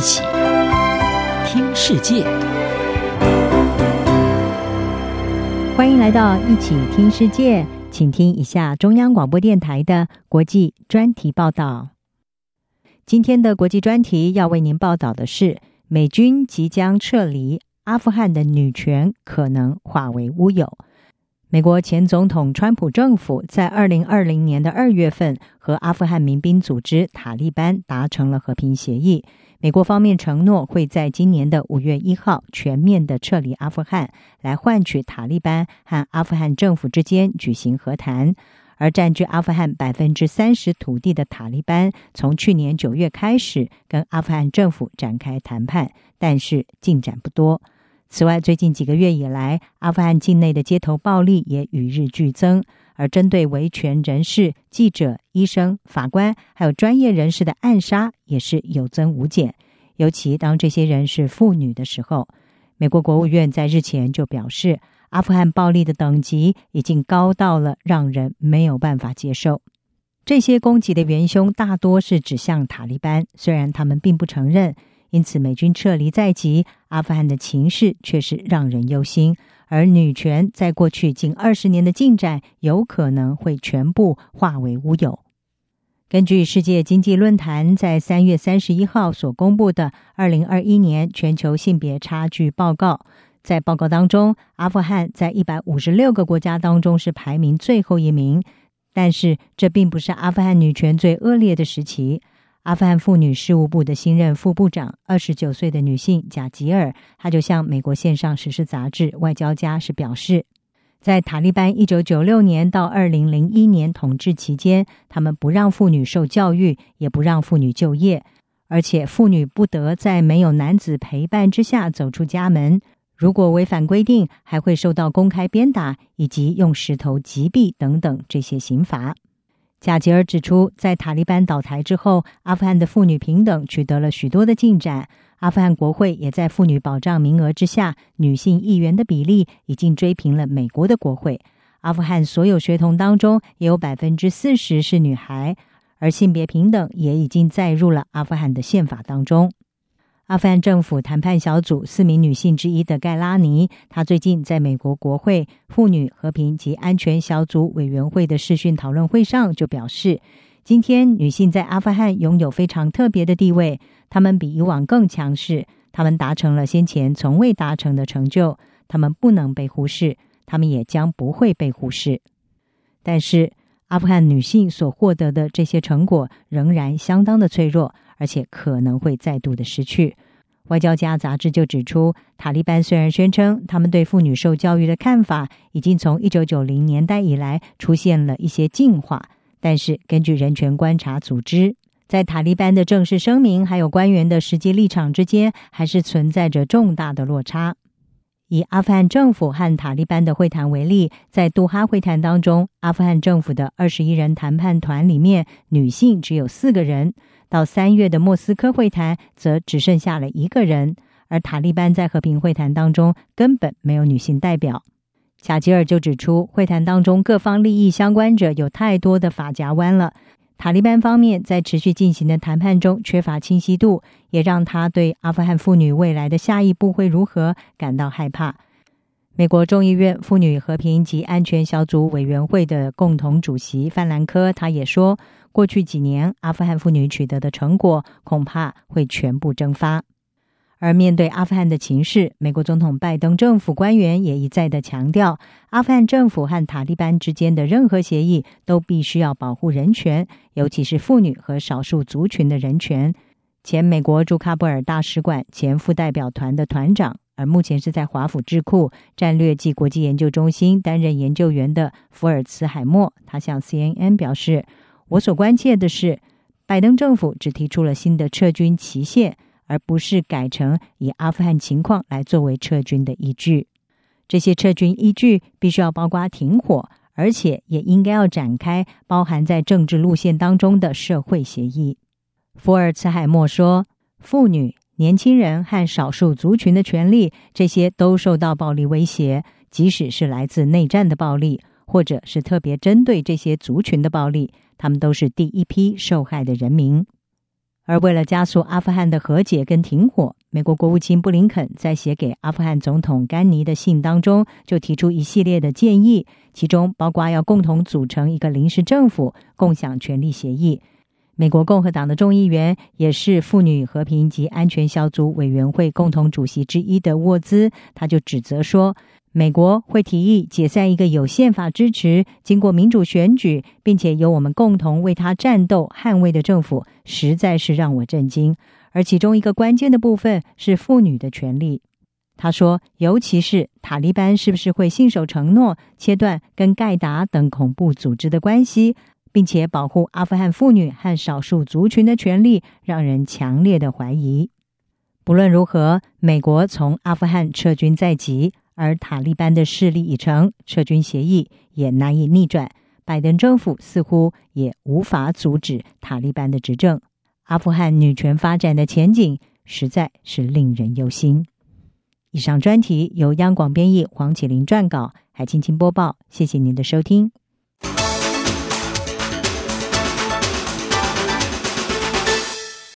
一起听世界，欢迎来到一起听世界，请听一下中央广播电台的国际专题报道。今天的国际专题要为您报道的是，美军即将撤离阿富汗的女权可能化为乌有。美国前总统川普政府在二零二零年的二月份和阿富汗民兵组织塔利班达成了和平协议。美国方面承诺会在今年的五月一号全面的撤离阿富汗，来换取塔利班和阿富汗政府之间举行和谈。而占据阿富汗百分之三十土地的塔利班，从去年九月开始跟阿富汗政府展开谈判，但是进展不多。此外，最近几个月以来，阿富汗境内的街头暴力也与日俱增，而针对维权人士、记者、医生、法官还有专业人士的暗杀也是有增无减。尤其当这些人是妇女的时候，美国国务院在日前就表示，阿富汗暴力的等级已经高到了让人没有办法接受。这些攻击的元凶大多是指向塔利班，虽然他们并不承认。因此，美军撤离在即，阿富汗的情势却是让人忧心。而女权在过去近二十年的进展，有可能会全部化为乌有。根据世界经济论坛在三月三十一号所公布的二零二一年全球性别差距报告，在报告当中，阿富汗在一百五十六个国家当中是排名最后一名。但是，这并不是阿富汗女权最恶劣的时期。阿富汗妇女事务部的新任副部长，二十九岁的女性贾吉尔，她就向美国线上时事杂志《外交家》是表示，在塔利班一九九六年到二零零一年统治期间，他们不让妇女受教育，也不让妇女就业，而且妇女不得在没有男子陪伴之下走出家门，如果违反规定，还会受到公开鞭打以及用石头击毙等等这些刑罚。贾吉尔指出，在塔利班倒台之后，阿富汗的妇女平等取得了许多的进展。阿富汗国会也在妇女保障名额之下，女性议员的比例已经追平了美国的国会。阿富汗所有学童当中，也有百分之四十是女孩，而性别平等也已经载入了阿富汗的宪法当中。阿富汗政府谈判小组四名女性之一的盖拉尼，她最近在美国国会妇女和平及安全小组委员会的视讯讨论会上就表示，今天女性在阿富汗拥有非常特别的地位，她们比以往更强势，她们达成了先前从未达成的成就，她们不能被忽视，她们也将不会被忽视。但是，阿富汗女性所获得的这些成果仍然相当的脆弱。而且可能会再度的失去。外交家杂志就指出，塔利班虽然宣称他们对妇女受教育的看法已经从一九九零年代以来出现了一些进化，但是根据人权观察组织，在塔利班的正式声明还有官员的实际立场之间，还是存在着重大的落差。以阿富汗政府和塔利班的会谈为例，在杜哈会谈当中，阿富汗政府的二十一人谈判团里面，女性只有四个人。到三月的莫斯科会谈，则只剩下了一个人，而塔利班在和平会谈当中根本没有女性代表。贾吉尔就指出，会谈当中各方利益相关者有太多的法夹弯了。塔利班方面在持续进行的谈判中缺乏清晰度，也让他对阿富汗妇女未来的下一步会如何感到害怕。美国众议院妇女和平及安全小组委员会的共同主席范兰科，他也说，过去几年阿富汗妇女取得的成果恐怕会全部蒸发。而面对阿富汗的情势，美国总统拜登政府官员也一再的强调，阿富汗政府和塔利班之间的任何协议都必须要保护人权，尤其是妇女和少数族群的人权。前美国驻喀布尔大使馆前副代表团的团长。而目前是在华府智库战略暨国际研究中心担任研究员的福尔茨海默，他向 CNN 表示：“我所关切的是，拜登政府只提出了新的撤军期限，而不是改成以阿富汗情况来作为撤军的依据。这些撤军依据必须要包括停火，而且也应该要展开包含在政治路线当中的社会协议。”福尔茨海默说：“妇女。”年轻人和少数族群的权利，这些都受到暴力威胁，即使是来自内战的暴力，或者是特别针对这些族群的暴力，他们都是第一批受害的人民。而为了加速阿富汗的和解跟停火，美国国务卿布林肯在写给阿富汗总统甘尼的信当中，就提出一系列的建议，其中包括要共同组成一个临时政府，共享权力协议。美国共和党的众议员，也是妇女和平及安全小组委员会共同主席之一的沃兹，他就指责说，美国会提议解散一个有宪法支持、经过民主选举，并且由我们共同为他战斗、捍卫的政府，实在是让我震惊。而其中一个关键的部分是妇女的权利。他说，尤其是塔利班是不是会信守承诺，切断跟盖达等恐怖组织的关系，并且保护阿富汗妇女和少数族群的权利，让人强烈的怀疑。不论如何，美国从阿富汗撤军在即。而塔利班的势力已成，撤军协议也难以逆转。拜登政府似乎也无法阻止塔利班的执政。阿富汗女权发展的前景实在是令人忧心。以上专题由央广编译，黄启麟撰稿，海青青播报。谢谢您的收听。